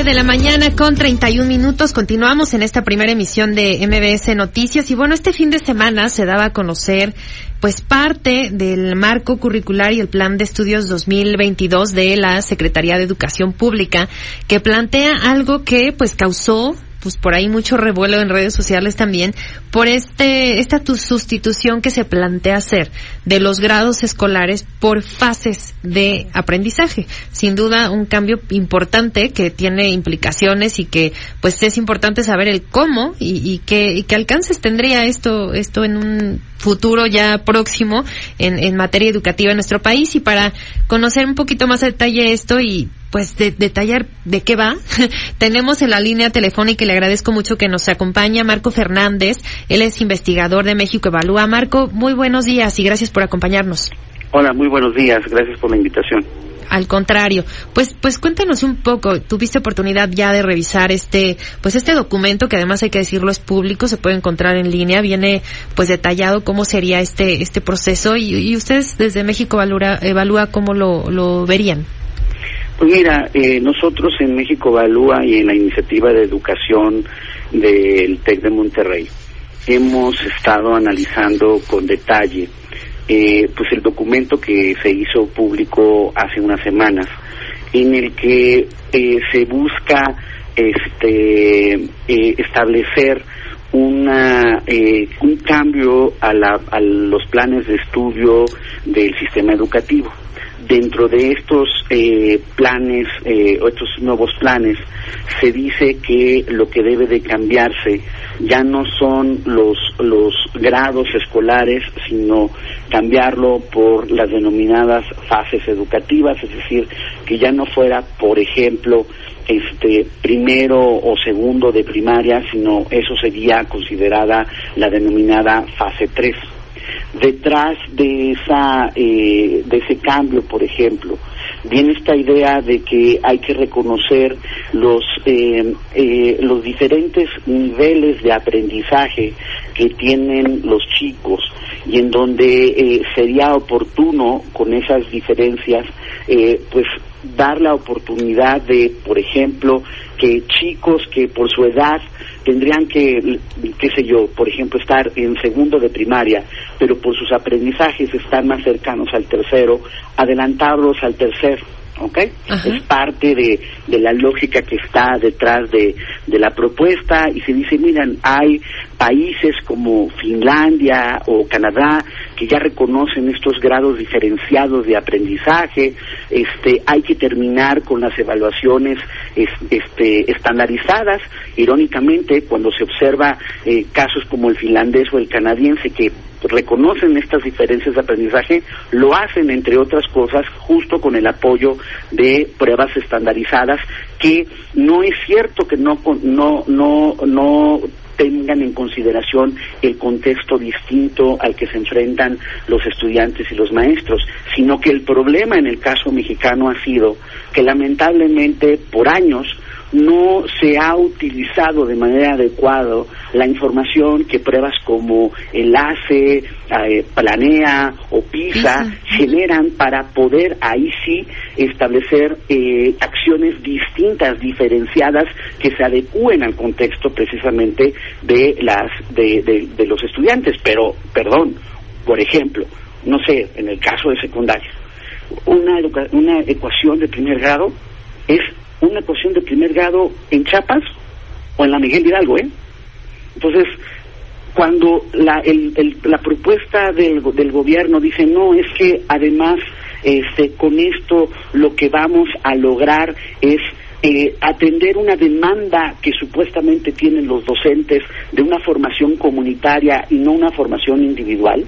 9 de la mañana con 31 minutos. Continuamos en esta primera emisión de MBS Noticias. Y bueno, este fin de semana se daba a conocer pues parte del marco curricular y el plan de estudios 2022 de la Secretaría de Educación Pública que plantea algo que pues causó pues por ahí mucho revuelo en redes sociales también por este esta tu sustitución que se plantea hacer de los grados escolares por fases de aprendizaje. Sin duda un cambio importante que tiene implicaciones y que pues es importante saber el cómo y, y qué y qué alcances tendría esto esto en un futuro ya próximo en, en materia educativa en nuestro país y para conocer un poquito más a detalle esto y pues de, detallar de qué va. Tenemos en la línea telefónica y le agradezco mucho que nos acompaña Marco Fernández. Él es investigador de México Evalúa. Marco, muy buenos días y gracias por acompañarnos. Hola, muy buenos días. Gracias por la invitación. Al contrario, pues pues cuéntanos un poco. Tuviste oportunidad ya de revisar este pues este documento que además hay que decirlo es público, se puede encontrar en línea, viene pues detallado cómo sería este este proceso y, y ustedes desde México evalúa, evalúa cómo lo, lo verían. Pues mira, eh, nosotros en México Evalúa y en la iniciativa de educación del TEC de Monterrey hemos estado analizando con detalle eh, pues el documento que se hizo público hace unas semanas en el que eh, se busca este eh, establecer una eh, un cambio a, la, a los planes de estudio del sistema educativo. Dentro de estos eh, planes eh, estos nuevos planes se dice que lo que debe de cambiarse ya no son los los grados escolares sino cambiarlo por las denominadas fases educativas es decir que ya no fuera por ejemplo este primero o segundo de primaria sino eso sería considerada la denominada fase 3 detrás de esa eh, de ese cambio por ejemplo viene esta idea de que hay que reconocer los eh, eh, los diferentes niveles de aprendizaje que tienen los chicos y en donde eh, sería oportuno con esas diferencias eh, pues dar la oportunidad de por ejemplo que chicos que por su edad tendrían que, qué sé yo, por ejemplo, estar en segundo de primaria, pero por sus aprendizajes están más cercanos al tercero, adelantarlos al tercero. ¿ok? Es parte de, de la lógica que está detrás de, de la propuesta y se dice, miren, hay países como Finlandia o Canadá que ya reconocen estos grados diferenciados de aprendizaje, este, hay que terminar con las evaluaciones es, este, estandarizadas, irónicamente cuando se observa eh, casos como el finlandés o el canadiense que reconocen estas diferencias de aprendizaje, lo hacen entre otras cosas justo con el apoyo de pruebas estandarizadas que no es cierto que no no no no tengan en consideración el contexto distinto al que se enfrentan los estudiantes y los maestros, sino que el problema en el caso mexicano ha sido que lamentablemente por años no se ha utilizado de manera adecuada la información que pruebas como Enlace, eh, Planea o PISA generan para poder ahí sí establecer eh, acciones distintas, diferenciadas, que se adecúen al contexto precisamente de, las, de, de, de los estudiantes. Pero, perdón, por ejemplo, no sé, en el caso de secundaria, una, una ecuación de primer grado es una ecuación de primer grado en Chiapas o en la Miguel Hidalgo, ¿eh? Entonces, cuando la, el, el, la propuesta del, del gobierno dice, no, es que además este, con esto lo que vamos a lograr es eh, atender una demanda que supuestamente tienen los docentes de una formación comunitaria y no una formación individual,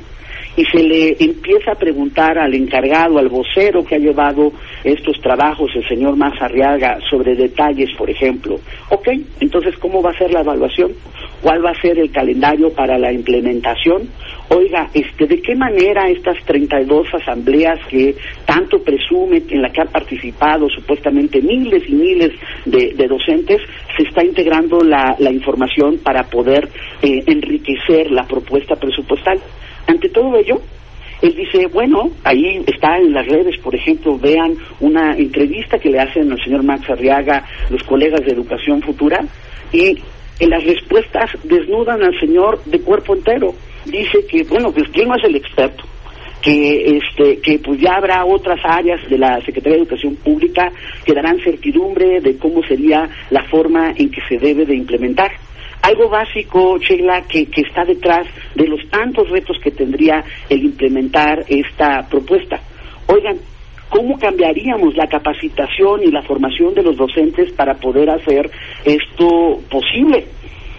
y se le empieza a preguntar al encargado, al vocero que ha llevado estos trabajos, el señor Mazarriaga, sobre detalles, por ejemplo. Ok, entonces, ¿cómo va a ser la evaluación? ¿Cuál va a ser el calendario para la implementación? Oiga, este, ¿de qué manera estas 32 asambleas que tanto presume, en la que han participado supuestamente miles y miles de, de docentes, se está integrando la, la información para poder eh, enriquecer la propuesta presupuestal? Ante todo ello, él dice, bueno, ahí está en las redes, por ejemplo, vean una entrevista que le hacen al señor Max Arriaga los colegas de Educación Futura y en las respuestas desnudan al señor de cuerpo entero. Dice que, bueno, pues quién no es el experto, que este que pues ya habrá otras áreas de la Secretaría de Educación Pública que darán certidumbre de cómo sería la forma en que se debe de implementar algo básico, Sheila, que, que está detrás de los tantos retos que tendría el implementar esta propuesta. Oigan, ¿cómo cambiaríamos la capacitación y la formación de los docentes para poder hacer esto posible?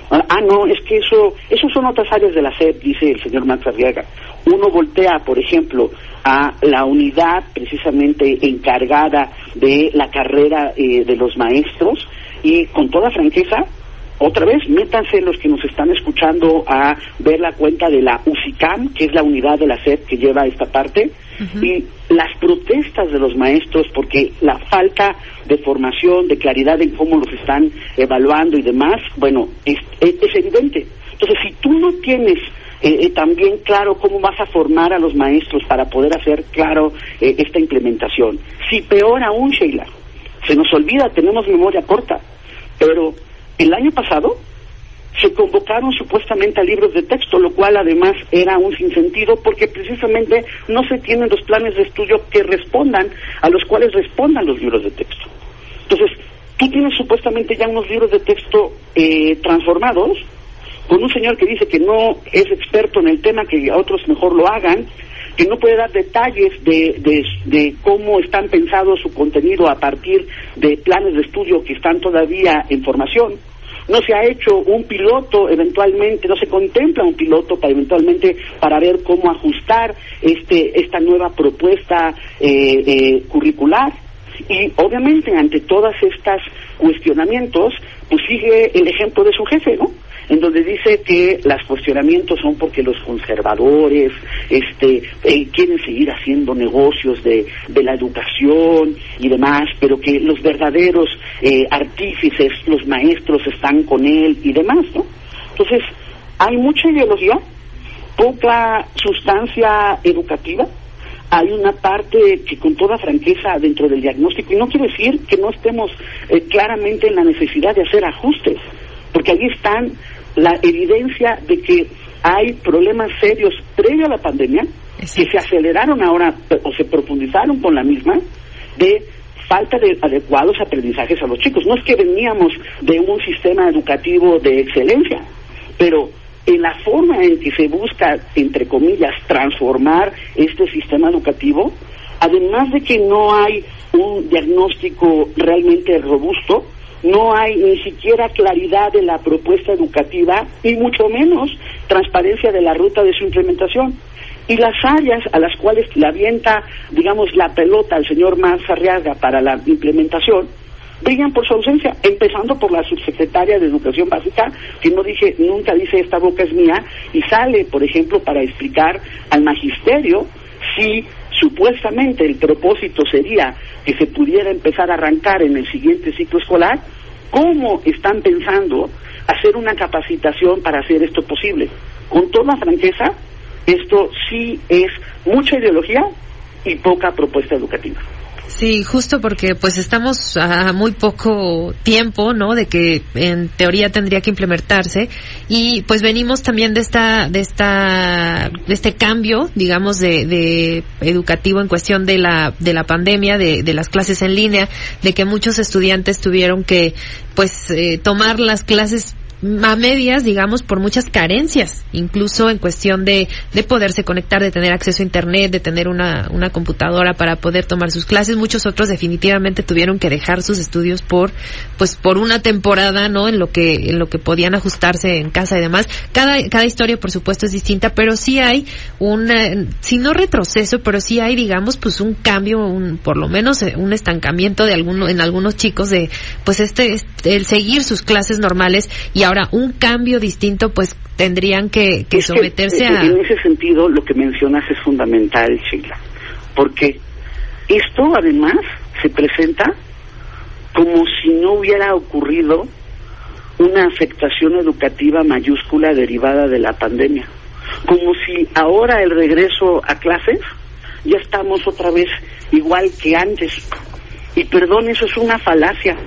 Ah, no, es que eso, eso son otras áreas de la SEP, dice el señor Max Arriaga. Uno voltea, por ejemplo, a la unidad precisamente encargada de la carrera eh, de los maestros y con toda franqueza otra vez, métanse los que nos están escuchando a ver la cuenta de la UCICAM, que es la unidad de la SED que lleva esta parte, y las protestas de los maestros, porque la falta de formación, de claridad en cómo los están evaluando y demás, bueno, es, evidente. Entonces, si tú no tienes eh, eh, también claro cómo vas a formar a los maestros para poder hacer claro eh, esta implementación, si peor aún, Sheila, se nos olvida, tenemos memoria corta, pero el año pasado se convocaron supuestamente a libros de texto, lo cual además era un sinsentido porque precisamente no se tienen los planes de estudio que respondan, a los cuales respondan los libros de texto. Entonces, tú tienes supuestamente ya unos libros de texto eh, transformados, con un señor que dice que no es experto en el tema, que a otros mejor lo hagan, que no puede dar detalles de, de, cómo están pensados su contenido a partir de planes de estudio que están todavía en formación. No se ha hecho un piloto eventualmente, no se contempla un piloto para eventualmente para ver cómo ajustar este, esta nueva propuesta eh, eh, curricular. Y obviamente ante todas estas cuestionamientos, pues sigue el ejemplo de su jefe, ¿no? En donde dice que los cuestionamientos son porque los conservadores este, eh, quieren seguir haciendo negocios de, la educación y demás, pero que los verdaderos eh, artífices, los maestros están con él y demás, ¿no? Entonces, hay mucha ideología, poca sustancia educativa, hay una parte que con toda franqueza dentro del diagnóstico, y no quiero decir que no estemos eh, claramente en la necesidad de hacer ajustes, porque ahí están la evidencia de que hay problemas serios previo a la pandemia que se aceleraron ahora o se profundizaron con la misma de falta de adecuados aprendizajes a los chicos. No es que veníamos de un sistema educativo de excelencia, pero en la forma en que se busca, entre comillas, transformar este sistema educativo, además de que no hay un diagnóstico realmente robusto, no hay ni siquiera claridad de la propuesta educativa y mucho menos transparencia de la ruta de su implementación. Y las áreas a las cuales le avienta, digamos, la pelota al señor Arriaga para la implementación, brillan por su ausencia, empezando por la subsecretaria de Educación Básica, que no dice, nunca dice esta boca es mía, y sale, por ejemplo, para explicar al magisterio si supuestamente el propósito sería que se pudiera empezar a arrancar en el siguiente ciclo escolar, ¿cómo están pensando hacer una capacitación para hacer esto posible? Con toda franqueza, esto sí es mucha ideología y poca propuesta educativa. Sí, justo porque pues estamos a muy poco tiempo, ¿no? De que en teoría tendría que implementarse y pues venimos también de esta de esta de este cambio, digamos de, de educativo en cuestión de la de la pandemia, de, de las clases en línea, de que muchos estudiantes tuvieron que pues eh, tomar las clases a medias, digamos, por muchas carencias, incluso en cuestión de, de poderse conectar, de tener acceso a Internet, de tener una, una computadora para poder tomar sus clases. Muchos otros definitivamente tuvieron que dejar sus estudios por, pues, por una temporada, ¿no? En lo que, en lo que podían ajustarse en casa y demás. Cada, cada historia, por supuesto, es distinta, pero sí hay un, si no retroceso, pero sí hay, digamos, pues un cambio, un, por lo menos eh, un estancamiento de alguno, en algunos chicos de, pues este, este el seguir sus clases normales y Ahora, un cambio distinto, pues tendrían que, someterse a... En ese sentido, lo que mencionas es fundamental, Sheila, porque esto además se presenta como si no hubiera ocurrido una afectación educativa mayúscula derivada de la pandemia. como si ahora el regreso a clases ya estamos otra vez igual que antes. Y perdón, eso es una falacia.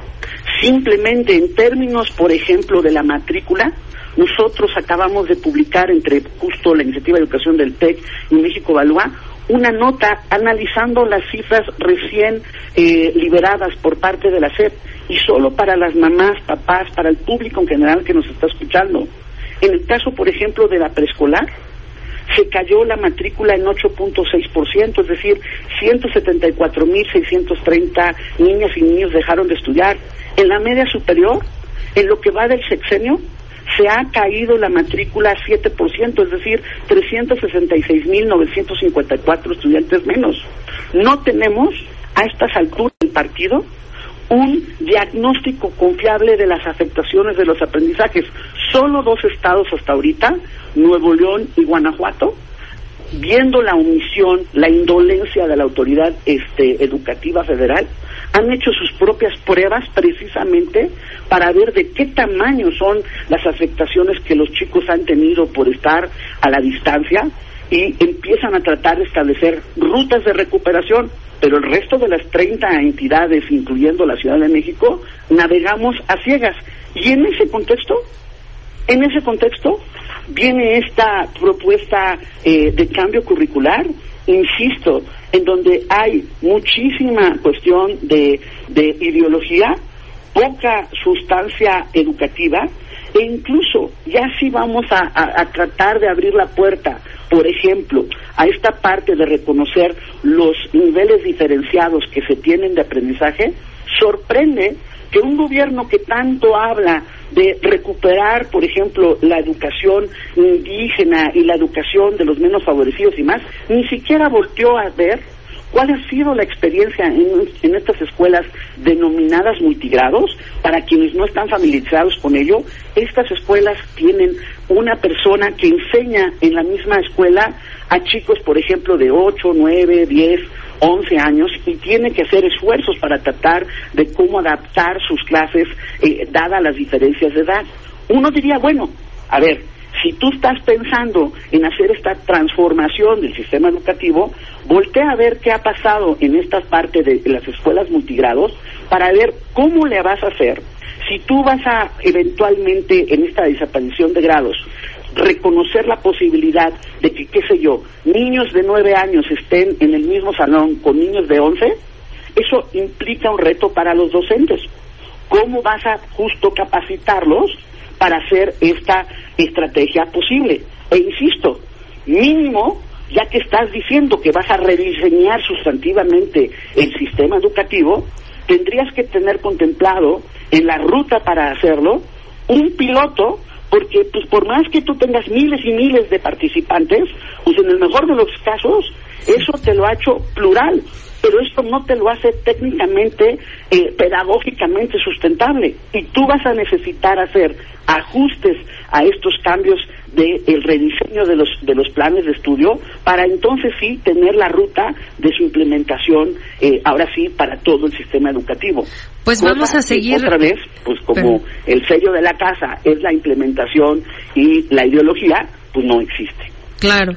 Simplemente en términos, por ejemplo, de la matrícula, nosotros acabamos de publicar entre justo la iniciativa de educación del TEC y México Evalúa una nota analizando las cifras recién eh, liberadas por parte de la SEP y solo para las mamás, papás, para el público en general que nos está escuchando. En el caso, por ejemplo, de la preescolar, se cayó la matrícula en 8.6%, es decir, 174.630 niñas y niños dejaron de estudiar. En la media superior, en lo que va del sexenio, se ha caído la matrícula a 7%, es decir, 366.954 estudiantes menos. No tenemos a estas alturas del partido un diagnóstico confiable de las afectaciones de los aprendizajes. Solo dos estados hasta ahorita, Nuevo León y Guanajuato, viendo la omisión, la indolencia de la autoridad este, educativa federal, han hecho sus propias pruebas precisamente para ver de qué tamaño son las afectaciones que los chicos han tenido por estar a la distancia y empiezan a tratar de establecer rutas de recuperación pero el resto de las 30 entidades, incluyendo la Ciudad de México, navegamos a ciegas. Y en ese contexto, en ese contexto, viene esta propuesta eh, de cambio curricular, insisto, en donde hay muchísima cuestión de, ideología, poca sustancia educativa, e incluso ya sí vamos a tratar de abrir la puerta por ejemplo, a esta parte de reconocer los niveles diferenciados que se tienen de aprendizaje, sorprende que un gobierno que tanto habla de recuperar, por ejemplo, la educación indígena y la educación de los menos favorecidos y más, ni siquiera volteó a ver ¿Cuál ha sido la experiencia en, estas escuelas denominadas multigrados? Para quienes no están familiarizados con ello, estas escuelas tienen una persona que enseña en la misma escuela a chicos, por ejemplo, de 8, 9, 10, 11 años y tiene que hacer esfuerzos para tratar de cómo adaptar sus clases eh, dadas las diferencias de edad. Uno diría, bueno, a ver, si tú estás pensando en hacer esta transformación del sistema educativo, voltea a ver qué ha pasado en esta parte de las escuelas multigrados para ver cómo le vas a hacer. Si tú vas a eventualmente en esta desaparición de grados reconocer la posibilidad de que, qué sé yo, niños de nueve años estén en el mismo salón con niños de once, eso implica un reto para los docentes. ¿Cómo vas a justo capacitarlos para hacer esta estrategia posible. E insisto, mínimo, ya que estás diciendo que vas a rediseñar sustantivamente el sistema educativo, tendrías que tener contemplado en la ruta para hacerlo un piloto porque pues por más que tú tengas miles y miles de participantes, pues en el mejor de los casos eso te lo ha hecho plural, pero esto no te lo hace técnicamente, eh, pedagógicamente sustentable. Y tú vas a necesitar hacer ajustes a estos cambios del el rediseño de los, de los planes de estudio para entonces sí tener la ruta de su implementación, eh, ahora sí, para todo el sistema educativo. Pues vamos a seguir. Otra vez, pues como el sello de la casa es la implementación y la ideología, pues no existe. Claro.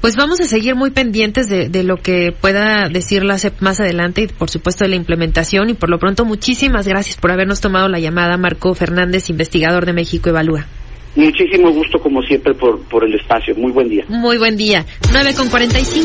Pues vamos a seguir muy pendientes de, de, lo que pueda decir la CEP más adelante y por supuesto de la implementación y por lo pronto muchísimas gracias por habernos tomado la llamada Marco Fernández, investigador de México Evalúa. Muchísimo gusto como siempre por, por el espacio. Muy buen día. Muy buen día. 9 con 45.